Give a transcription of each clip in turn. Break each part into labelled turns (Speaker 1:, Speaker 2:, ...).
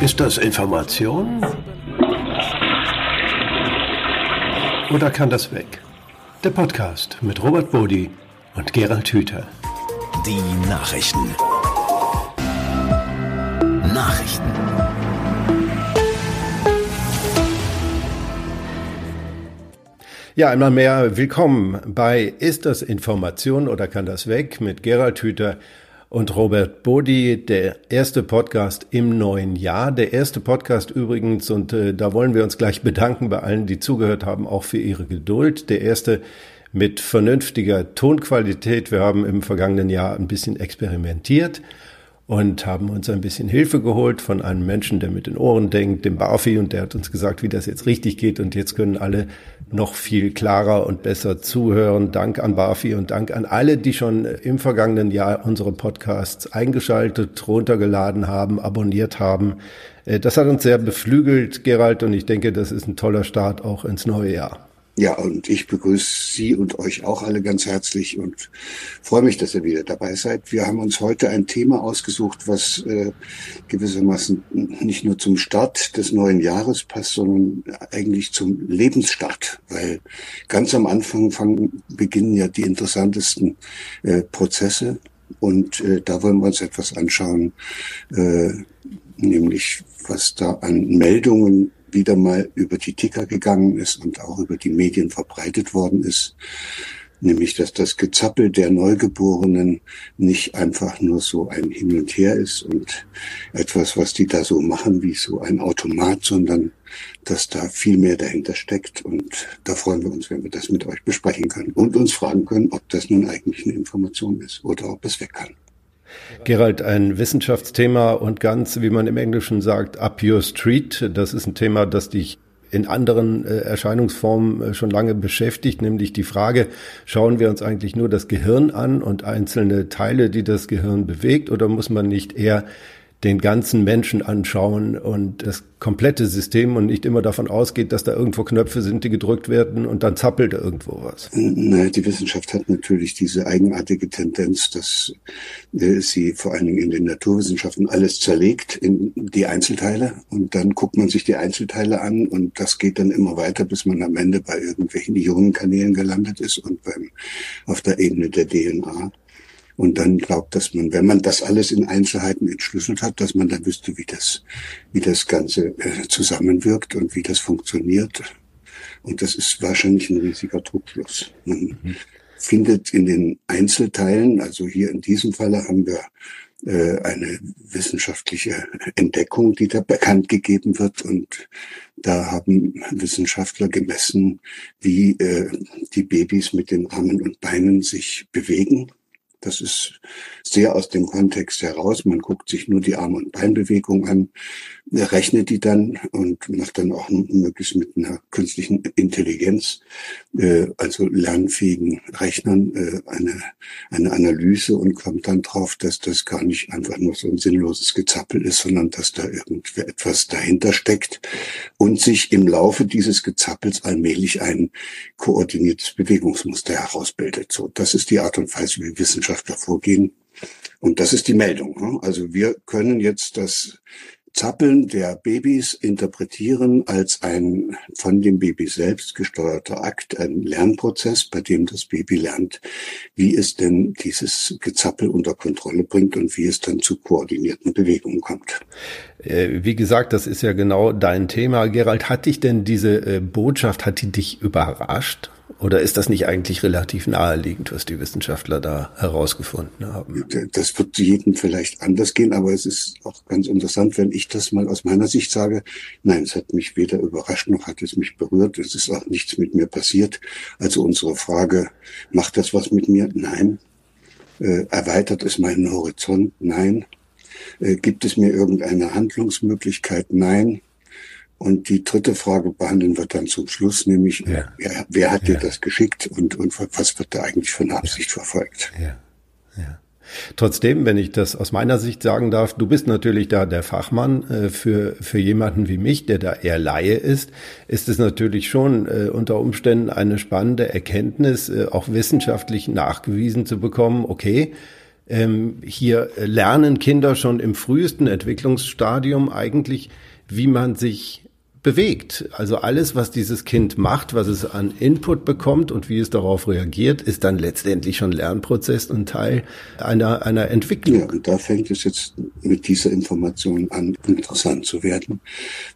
Speaker 1: Ist das Information? Oder kann das weg? Der Podcast mit Robert Bodi und Gerald Hüther.
Speaker 2: Die Nachrichten. Nachrichten.
Speaker 1: Ja, einmal mehr willkommen bei Ist das Information oder kann das weg mit Gerald Hüther und Robert Bodi, der erste Podcast im neuen Jahr. Der erste Podcast übrigens, und äh, da wollen wir uns gleich bedanken bei allen, die zugehört haben, auch für ihre Geduld. Der erste mit vernünftiger Tonqualität. Wir haben im vergangenen Jahr ein bisschen experimentiert und haben uns ein bisschen Hilfe geholt von einem Menschen, der mit den Ohren denkt, dem Barfi, und der hat uns gesagt, wie das jetzt richtig geht. Und jetzt können alle noch viel klarer und besser zuhören. Dank an Barfi und Dank an alle, die schon im vergangenen Jahr unsere Podcasts eingeschaltet, runtergeladen haben, abonniert haben. Äh, das hat uns sehr beflügelt, Gerald, und ich denke, das ist ein toller Start auch ins neue Jahr.
Speaker 3: Ja, und ich begrüße Sie und euch auch alle ganz herzlich und freue mich, dass ihr wieder dabei seid. Wir haben uns heute ein Thema ausgesucht, was äh, gewissermaßen nicht nur zum Start des neuen Jahres passt, sondern eigentlich zum Lebensstart, weil ganz am Anfang fangen, beginnen ja die interessantesten äh, Prozesse und äh, da wollen wir uns etwas anschauen, äh, nämlich was da an Meldungen wieder mal über die Ticker gegangen ist und auch über die Medien verbreitet worden ist, nämlich dass das Gezappel der Neugeborenen nicht einfach nur so ein Hin und Her ist und etwas, was die da so machen wie so ein Automat, sondern dass da viel mehr dahinter steckt. Und da freuen wir uns, wenn wir das mit euch besprechen können und uns fragen können, ob das nun eigentlich eine Information ist oder ob es weg kann.
Speaker 1: Gerald, ein Wissenschaftsthema und ganz, wie man im Englischen sagt, up your street. Das ist ein Thema, das dich in anderen äh, Erscheinungsformen äh, schon lange beschäftigt, nämlich die Frage, schauen wir uns eigentlich nur das Gehirn an und einzelne Teile, die das Gehirn bewegt, oder muss man nicht eher den ganzen Menschen anschauen und das komplette System und nicht immer davon ausgeht, dass da irgendwo Knöpfe sind, die gedrückt werden und dann zappelt irgendwo was.
Speaker 3: Naja, die Wissenschaft hat natürlich diese eigenartige Tendenz, dass äh, sie vor allen Dingen in den Naturwissenschaften alles zerlegt in die Einzelteile und dann guckt man sich die Einzelteile an und das geht dann immer weiter, bis man am Ende bei irgendwelchen Ionenkanälen gelandet ist und beim, auf der Ebene der DNA und dann glaubt, dass man, wenn man das alles in Einzelheiten entschlüsselt hat, dass man dann wüsste, wie das, wie das Ganze äh, zusammenwirkt und wie das funktioniert. Und das ist wahrscheinlich ein riesiger Trugschluss. Man mhm. findet in den Einzelteilen, also hier in diesem Falle haben wir äh, eine wissenschaftliche Entdeckung, die da bekannt gegeben wird. Und da haben Wissenschaftler gemessen, wie äh, die Babys mit den Armen und Beinen sich bewegen das ist sehr aus dem Kontext heraus. Man guckt sich nur die Arm- und Beinbewegung an, rechnet die dann und macht dann auch möglichst mit einer künstlichen Intelligenz, äh, also lernfähigen Rechnern, äh, eine, eine Analyse und kommt dann drauf, dass das gar nicht einfach nur so ein sinnloses Gezappel ist, sondern dass da irgendwie etwas dahinter steckt und sich im Laufe dieses Gezappels allmählich ein koordiniertes Bewegungsmuster herausbildet. So, das ist die Art und Weise, wie Wissenschaftler vorgehen. Und das ist die Meldung. Ne? Also wir können jetzt das Zappeln der Babys interpretieren als ein von dem Baby selbst gesteuerter Akt, ein Lernprozess, bei dem das Baby lernt, wie es denn dieses Gezappel unter Kontrolle bringt und wie es dann zu koordinierten Bewegungen kommt.
Speaker 1: Äh, wie gesagt, das ist ja genau dein Thema. Gerald, hat dich denn diese äh, Botschaft, hat die dich überrascht? Oder ist das nicht eigentlich relativ naheliegend, was die Wissenschaftler da herausgefunden haben?
Speaker 3: Das wird jedem vielleicht anders gehen, aber es ist auch ganz interessant, wenn ich das mal aus meiner Sicht sage. Nein, es hat mich weder überrascht noch hat es mich berührt. Es ist auch nichts mit mir passiert. Also unsere Frage, macht das was mit mir? Nein. Äh, erweitert es meinen Horizont? Nein. Äh, gibt es mir irgendeine Handlungsmöglichkeit? Nein. Und die dritte Frage behandeln wir dann zum Schluss, nämlich ja. wer, wer, hat ja. dir das geschickt und, und was wird da eigentlich für eine Absicht verfolgt?
Speaker 1: Ja. Ja. Trotzdem, wenn ich das aus meiner Sicht sagen darf, du bist natürlich da der Fachmann äh, für, für jemanden wie mich, der da eher Laie ist, ist es natürlich schon äh, unter Umständen eine spannende Erkenntnis, äh, auch wissenschaftlich nachgewiesen zu bekommen, okay, Ähm, hier lernen Kinder schon im frühesten Entwicklungsstadium eigentlich, wie man sich bewegt. Also alles, was dieses Kind macht, was es an Input bekommt und wie es darauf reagiert, ist dann letztendlich schon Lernprozess und Teil einer, einer Entwicklung.
Speaker 3: Ja, und da fängt es jetzt mit dieser Information an, interessant zu werden,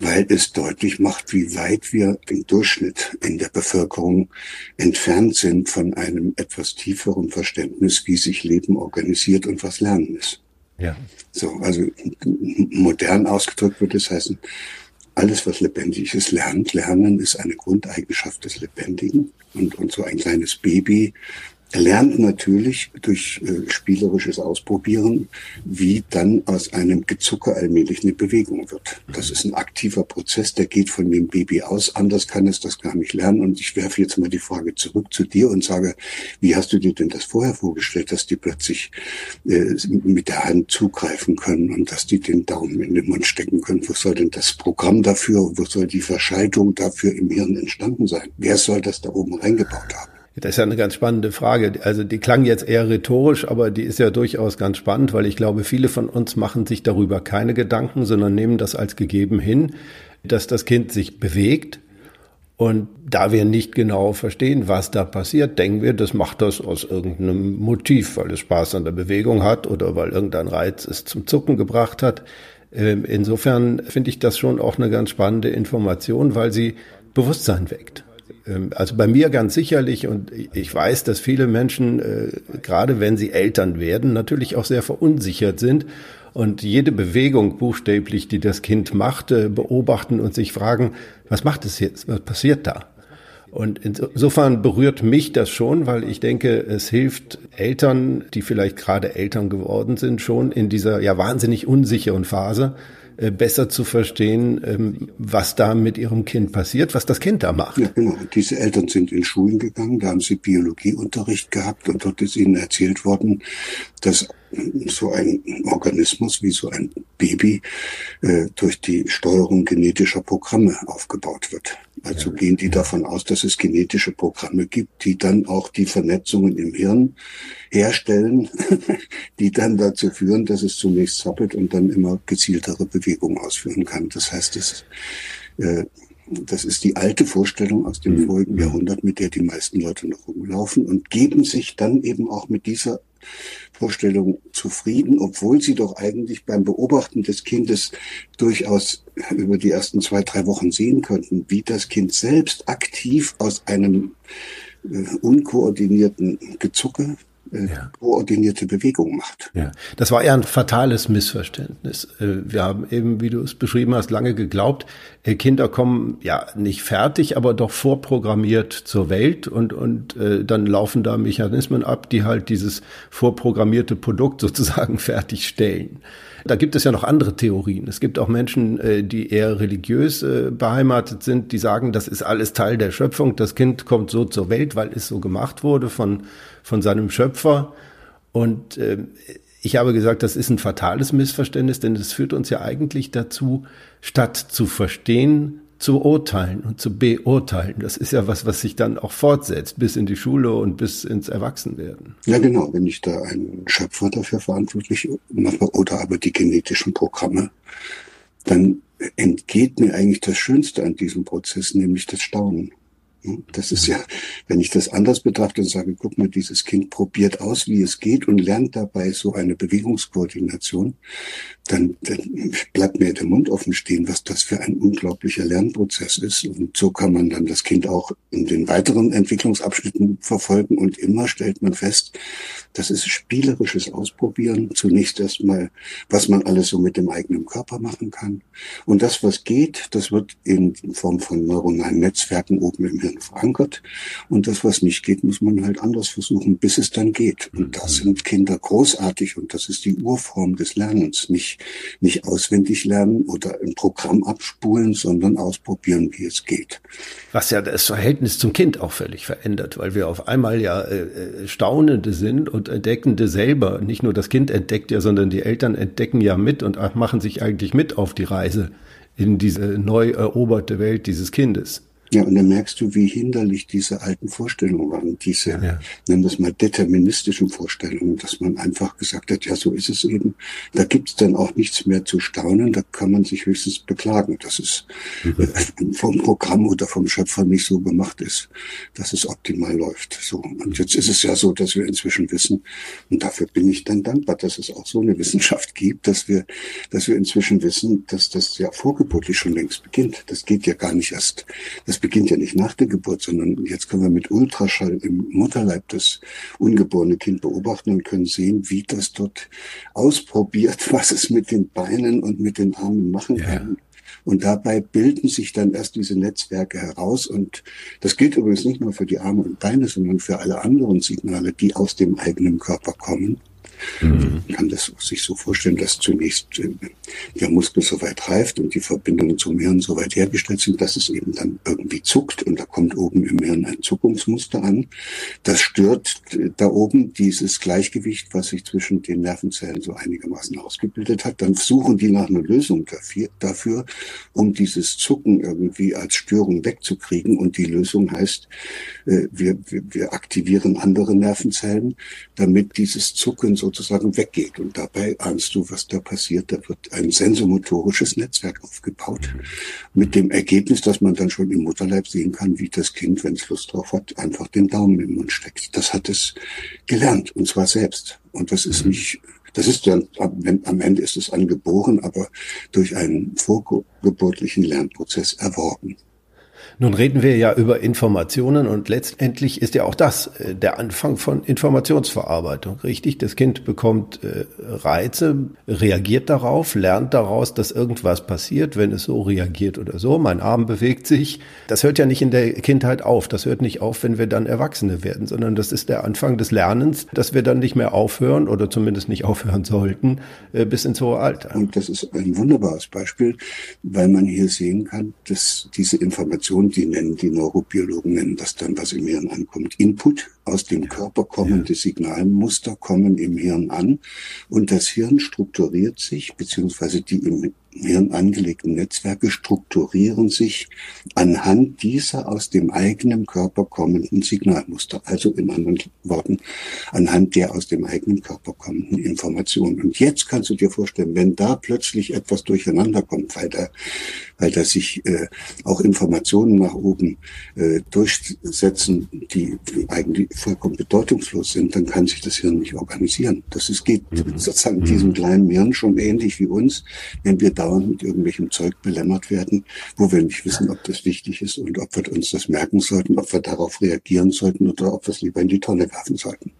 Speaker 3: weil es deutlich macht, wie weit wir im Durchschnitt in der Bevölkerung entfernt sind von einem etwas tieferen Verständnis, wie sich Leben organisiert und was Lernen ist. Ja. So, also modern ausgedrückt würde es heißen, alles, was lebendig ist, lernt. Lernen ist eine Grundeigenschaft des Lebendigen. Und, und so ein kleines Baby er lernt natürlich durch äh, spielerisches Ausprobieren, wie dann aus einem Gezucker allmählich eine Bewegung wird. Das ist ein aktiver Prozess, der geht von dem Baby aus. Anders kann es das gar nicht lernen. Und ich werfe jetzt mal die Frage zurück zu dir und sage, wie hast du dir denn das vorher vorgestellt, dass die plötzlich äh, mit der Hand zugreifen können und dass die den Daumen in den Mund stecken können? Wo soll denn das Programm dafür, wo soll die Verschaltung dafür im Hirn entstanden sein? Wer soll das da oben reingebaut haben?
Speaker 1: Das ist ja eine ganz spannende Frage. Also die klang jetzt eher rhetorisch, aber die ist ja durchaus ganz spannend, weil ich glaube, viele von uns machen sich darüber keine Gedanken, sondern nehmen das als gegeben hin, dass das Kind sich bewegt. Und da wir nicht genau verstehen, was da passiert, denken wir, das macht das aus irgendeinem Motiv, weil es Spaß an der Bewegung hat oder weil irgendein Reiz es zum Zucken gebracht hat. Ähm, insofern finde ich das schon auch eine ganz spannende Information, weil sie Bewusstsein weckt. Ähm, also bei mir ganz sicherlich und ich weiß, dass viele Menschen, äh, gerade wenn sie Eltern werden, natürlich auch sehr verunsichert sind und jede Bewegung buchstäblich, die das Kind macht, äh, beobachten und sich fragen, was macht es jetzt, was passiert da? Und insofern berührt mich das schon, weil ich denke, es hilft Eltern, die vielleicht gerade Eltern geworden sind, schon in dieser ja wahnsinnig unsicheren Phase, äh, besser zu verstehen, ähm, was da mit ihrem Kind passiert, was das Kind da macht.
Speaker 3: Ja, genau. Diese Eltern sind in Schulen gegangen, da haben sie Biologieunterricht gehabt und dort ist ihnen erzählt worden, dass so ein Organismus wie so ein Baby äh, durch die Steuerung genetischer Programme aufgebaut wird. Also ja. gehen die davon aus, dass es genetische Programme gibt, die dann auch die Vernetzungen im Hirn herstellen, die dann dazu führen, dass es zunächst zappelt und dann immer gezieltere Bewegungen ausführen kann. Das heißt, es äh, das ist die alte Vorstellung aus dem mhm. vorigen Jahrhundert, mit der die meisten Leute noch rumlaufen und geben sich dann eben auch mit dieser Vorstellung zufrieden, obwohl sie doch eigentlich beim Beobachten des Kindes durchaus über die ersten zwei, drei Wochen sehen könnten, wie das Kind selbst aktiv aus einem äh, unkoordinierten Gezucke ja. koordinierte Bewegung macht.
Speaker 1: Ja, das war eher ein fatales Missverständnis. Äh, wir haben eben, wie du es beschrieben hast, lange geglaubt, äh, Kinder kommen ja nicht fertig, aber doch vorprogrammiert zur Welt und, und äh, dann laufen da Mechanismen ab, die halt dieses vorprogrammierte Produkt sozusagen fertigstellen. Da gibt es ja noch andere Theorien. Es gibt auch Menschen, die eher religiös beheimatet sind, die sagen, das ist alles Teil der Schöpfung. Das Kind kommt so zur Welt, weil es so gemacht wurde von von seinem Schöpfer. Und äh, ich habe gesagt, das ist ein fatales Missverständnis, denn es führt uns ja eigentlich dazu, statt zu verstehen, zu urteilen und zu beurteilen. Das ist ja was, was sich dann auch fortsetzt, bis in die Schule und bis ins Erwachsenwerden.
Speaker 3: Ja, genau. Wenn ich da einen Schöpfer dafür verantwortlich mache oder aber die genetischen Programme, dann entgeht mir eigentlich das Schönste an diesem Prozess, nämlich das Staunen. Das ist ja, wenn ich das anders betrachte und sage, guck mal, dieses Kind probiert aus, wie es geht und lernt dabei so eine Bewegungskoordination, dann, dann bleibt mir der Mund offen stehen, was das für ein unglaublicher Lernprozess ist. Und so kann man dann das Kind auch in den weiteren Entwicklungsabschnitten verfolgen und immer stellt man fest, das ist spielerisches Ausprobieren. Zunächst erstmal, was man alles so mit dem eigenen Körper machen kann. Und das, was geht, das wird in Form von neuronalen Netzwerken oben im verankert. Und das, was nicht geht, muss man halt anders versuchen, bis es dann geht. Und da sind Kinder großartig und das ist die Urform des Lernens. Nicht nicht, auswendig lernen oder ein Programm abspulen, sondern ausprobieren, wie es geht.
Speaker 1: Was ja das Verhältnis zum Kind auch völlig verändert, weil wir auf einmal ja äh, äh, Staunende sind und Entdeckende selber. Nicht nur das Kind entdeckt ja, sondern die Eltern entdecken ja mit und machen sich eigentlich mit auf die Reise in diese neu eroberte Welt dieses Kindes.
Speaker 3: Ja, und dann merkst du, wie hinderlich diese alten Vorstellungen waren, diese, ja. nennen wir es mal, deterministischen Vorstellungen, dass man einfach gesagt hat, ja, so ist es eben. Da gibt's dann auch nichts mehr zu staunen, da kann man sich höchstens beklagen, dass es mhm. vom Programm oder vom Schöpfer nicht so gemacht ist, dass es optimal läuft. So. Und jetzt ist es ja so, dass wir inzwischen wissen, und dafür bin ich dann dankbar, dass es auch so eine Wissenschaft gibt, dass wir, dass wir inzwischen wissen, dass das ja vorgeburtlich schon längst beginnt. Das geht ja gar nicht erst, das das beginnt ja nicht nach der Geburt, sondern jetzt können wir mit Ultraschall im Mutterleib das ungeborene Kind beobachten und können sehen, wie das dort ausprobiert, was es mit den Beinen und mit den Armen machen ja. kann. Und dabei bilden sich dann erst diese Netzwerke heraus. Und das gilt übrigens nicht nur für die Arme und Beine, sondern für alle anderen Signale, die aus dem eigenen Körper kommen. Mhm. Man kann das sich so vorstellen, dass zunächst äh, der Muskel so weit reift und die Verbindungen zum Hirn so weit hergestellt sind, dass es eben dann irgendwie zuckt und da kommt oben im Hirn ein Zuckungsmuster an. Das stört äh, da oben dieses Gleichgewicht, was sich zwischen den Nervenzellen so einigermaßen ausgebildet hat. Dann suchen die nach einer Lösung dafür, um dieses Zucken irgendwie als Störung wegzukriegen. Und die Lösung heißt, äh, wir, wir, wir aktivieren andere Nervenzellen, damit dieses Zucken so sozusagen weggeht. Und dabei ahnst du, was da passiert. Da wird ein sensomotorisches Netzwerk aufgebaut. Mit dem Ergebnis, dass man dann schon im Mutterleib sehen kann, wie das Kind, wenn es Lust drauf hat, einfach den Daumen im Mund steckt. Das hat es gelernt. Und zwar selbst. Und das ist nicht das ist dann, am Ende ist es angeboren, aber durch einen vorgeburtlichen Lernprozess erworben.
Speaker 1: Nun reden wir ja über Informationen und letztendlich ist ja auch das äh, der Anfang von Informationsverarbeitung, richtig? Das Kind bekommt äh, Reize, reagiert darauf, lernt daraus, dass irgendwas passiert, wenn es so reagiert oder so. Mein Arm bewegt sich. Das hört ja nicht in der Kindheit auf. Das hört nicht auf, wenn wir dann Erwachsene werden, sondern das ist der Anfang des Lernens, dass wir dann nicht mehr aufhören oder zumindest nicht aufhören sollten äh, bis ins hohe Alter.
Speaker 3: Und das ist ein wunderbares Beispiel, weil man hier sehen kann, dass diese Informationen die nennen, die Neurobiologen nennen das dann, was im Hirn ankommt. Input aus dem Körper kommende Signalmuster kommen im Hirn an und das Hirn strukturiert sich, beziehungsweise die im Hirn angelegten Netzwerke strukturieren sich anhand dieser aus dem eigenen Körper kommenden Signalmuster. Also in anderen Worten, anhand der aus dem eigenen Körper kommenden Informationen. Und jetzt kannst du dir vorstellen, wenn da plötzlich etwas durcheinander kommt, weil da, weil da sich äh, auch Informationen nach oben äh, durchsetzen, die eigentlich vollkommen bedeutungslos sind, dann kann sich das Hirn nicht organisieren. Das ist, geht mhm. sozusagen diesem kleinen Hirn schon ähnlich wie uns, wenn wir dauernd mit irgendwelchem Zeug belämmert werden, wo wir nicht wissen, ob das wichtig ist und ob wir uns das merken sollten, ob wir darauf reagieren sollten oder ob wir es lieber in die Tonne werfen sollten.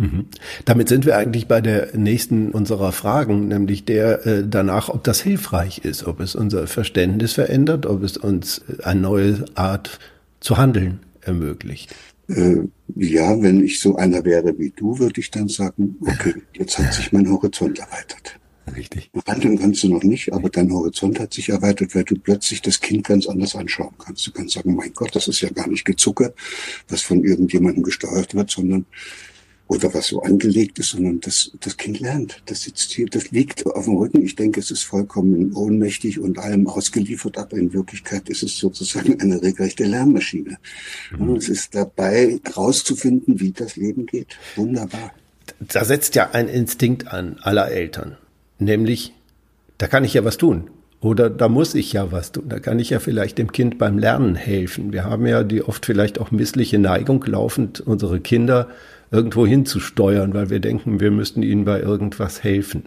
Speaker 1: Mhm. Damit sind wir eigentlich bei der nächsten unserer Fragen, nämlich der äh, danach, ob das hilfreich ist, ob es unser Verständnis verändert, ob es uns eine neue Art zu handeln ermöglicht.
Speaker 3: Äh, ja, wenn ich so einer wäre wie du, würde ich dann sagen, okay, jetzt hat sich mein Horizont erweitert. Richtig. Handeln kannst du noch nicht, aber dein Horizont hat sich erweitert, weil du plötzlich das Kind ganz anders anschauen kannst. Du kannst sagen, mein Gott, das ist ja gar nicht Gezucker, was von irgendjemandem gesteuert wird, sondern oder was so angelegt ist, sondern das, das Kind lernt. Das sitzt hier, das liegt auf dem Rücken. Ich denke, es ist vollkommen ohnmächtig und allem ausgeliefert, aber in Wirklichkeit ist es sozusagen eine regelrechte Lernmaschine. Mhm. Und es ist dabei, herauszufinden, wie das Leben geht. Wunderbar.
Speaker 1: Da setzt ja ein Instinkt an aller Eltern. Nämlich, da kann ich ja was tun. Oder da muss ich ja was tun. Da kann ich ja vielleicht dem Kind beim Lernen helfen. Wir haben ja die oft vielleicht auch missliche Neigung, laufend unsere Kinder irgendwo hinzusteuern, weil wir denken, wir müssten ihnen bei irgendwas helfen.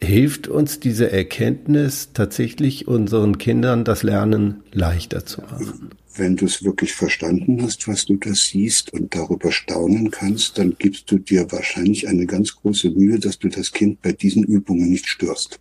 Speaker 1: Hilft uns diese Erkenntnis tatsächlich unseren Kindern das Lernen leichter zu machen?
Speaker 3: wenn du es wirklich verstanden hast, was du da siehst und darüber staunen kannst, dann gibst du dir wahrscheinlich eine ganz große Mühe, dass du das Kind bei diesen Übungen nicht störst.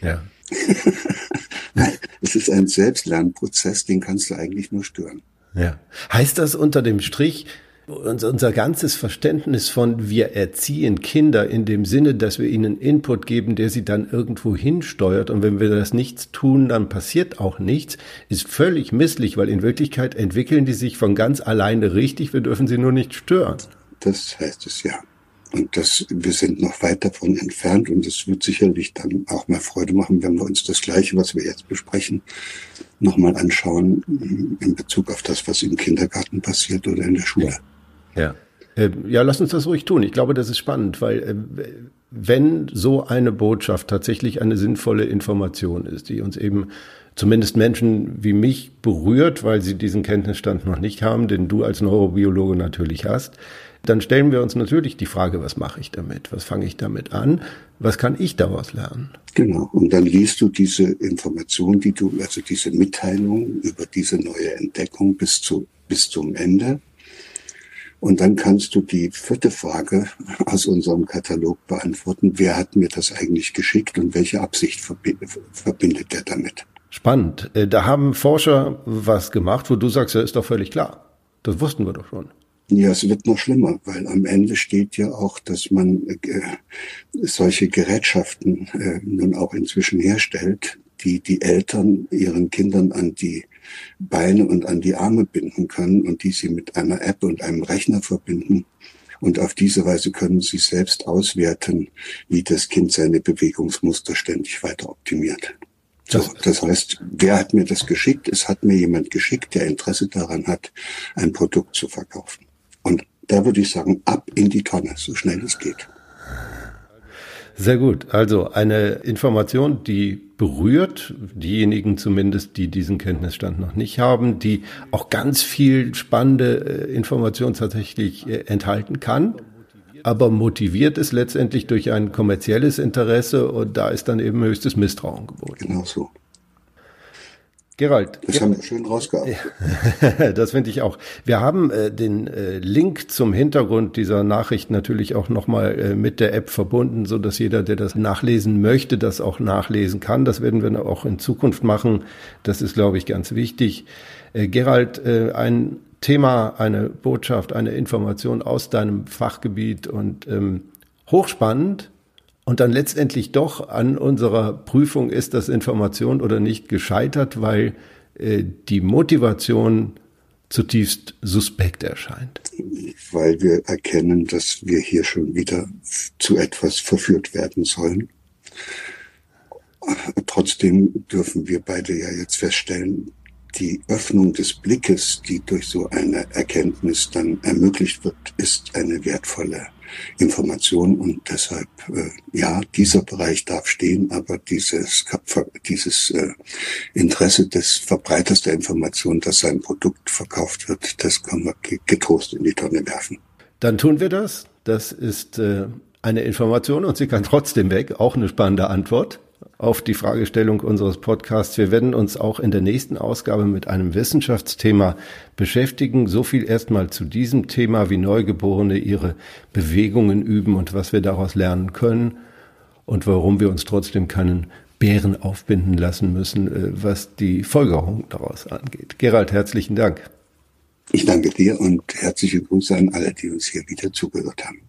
Speaker 3: Ja. es ist ein Selbstlernprozess, den kannst du eigentlich nur stören.
Speaker 1: Ja. Heißt das unter dem Strich, unser ganzes Verständnis von wir erziehen Kinder in dem Sinne, dass wir ihnen Input geben, der sie dann irgendwo hinsteuert und wenn wir das nichts tun, dann passiert auch nichts, ist völlig misslich, weil in Wirklichkeit entwickeln die sich von ganz alleine richtig, wir dürfen sie nur nicht stören.
Speaker 3: Das heißt es ja. Und das, wir sind noch weit davon entfernt und es wird sicherlich dann auch mal Freude machen, wenn wir uns das Gleiche, was wir jetzt besprechen, nochmal anschauen in Bezug auf das, was im Kindergarten passiert oder in der Schule.
Speaker 1: Ja. Ja, ja lass uns das ruhig tun. Ich glaube, das ist spannend, weil äh, wenn so eine Botschaft tatsächlich eine sinnvolle Information ist, die uns eben zumindest Menschen wie mich berührt, weil sie diesen Kenntnisstand noch nicht haben, den du als Neurobiologe natürlich hast, dann stellen wir uns natürlich die Frage, was mache ich damit? Was fange ich damit an? Was kann ich daraus lernen?
Speaker 3: Genau. Und dann liest du diese Information, die du, also diese Mitteilung über diese neue Entdeckung bis zu, bis zum Ende. Und dann kannst du die vierte Frage aus unserem Katalog beantworten. Wer hat mir das eigentlich geschickt und welche Absicht verbindet er damit?
Speaker 1: Spannend. Äh, da haben Forscher was gemacht, wo du sagst, ja, ist doch völlig klar. Das wussten wir doch schon.
Speaker 3: Ja, es wird noch schlimmer, weil am Ende steht ja auch, dass man äh, solche Gerätschaften äh, nun auch inzwischen herstellt, die die Eltern ihren Kindern an die Beine und an die Arme binden können und die sie mit einer App und einem Rechner verbinden. Und auf diese Weise können sie selbst auswerten, wie das Kind seine Bewegungsmuster ständig weiter optimiert. So, das heißt, wer hat mir das geschickt? Es hat mir jemand geschickt, der Interesse daran hat, ein Produkt zu verkaufen. Und da würde ich sagen, ab in die Tonne, so schnell es geht.
Speaker 1: Sehr gut. Also eine Information, die berührt, diejenigen zumindest, die diesen Kenntnisstand noch nicht haben, die auch ganz viel spannende äh, Information tatsächlich äh, enthalten kann aber motiviert ist letztendlich durch ein kommerzielles Interesse und da ist dann eben höchstes Misstrauen geboten.
Speaker 3: Genau so.
Speaker 1: Gerald.
Speaker 3: Das haben wir schön rausgearbeitet.
Speaker 1: das finde ich auch. Wir haben äh, den äh, Link zum Hintergrund dieser Nachricht natürlich auch nochmal äh, mit der App verbunden, so dass jeder, der das nachlesen möchte, das auch nachlesen kann. Das werden wir auch in Zukunft machen. Das ist, glaube ich, ganz wichtig. Äh, Gerald, äh, ein Thema, eine Botschaft, eine Information aus deinem Fachgebiet und ähm, hochspannend. Und dann letztendlich doch an unserer Prüfung ist das Information oder nicht gescheitert, weil äh, die Motivation zutiefst suspekt erscheint.
Speaker 3: Weil wir erkennen, dass wir hier schon wieder zu etwas verführt werden sollen. Trotzdem dürfen wir beide ja jetzt feststellen, die Öffnung des Blickes, die durch so eine Erkenntnis dann ermöglicht wird, ist eine wertvolle Information und deshalb, äh, ja, dieser Bereich darf stehen, aber dieses, dieses äh, Interesse des Verbreiters der Information, dass sein Produkt verkauft wird, das kann man getrost in die Tonne werfen.
Speaker 1: Dann tun wir das. Das ist äh, eine Information und sie kann trotzdem weg. Auch eine spannende Antwort auf die Fragestellung unseres Podcasts. Wir werden uns auch in der nächsten Ausgabe mit einem Wissenschaftsthema beschäftigen. So viel erstmal zu diesem Thema, wie Neugeborene ihre Bewegungen üben und was wir daraus lernen können und warum wir uns trotzdem keinen Bären aufbinden lassen müssen, äh, was die Folgerung daraus angeht. Gerald, herzlichen Dank.
Speaker 3: Ich danke dir und herzliche Grüße an alle, die uns hier wieder zugehört haben.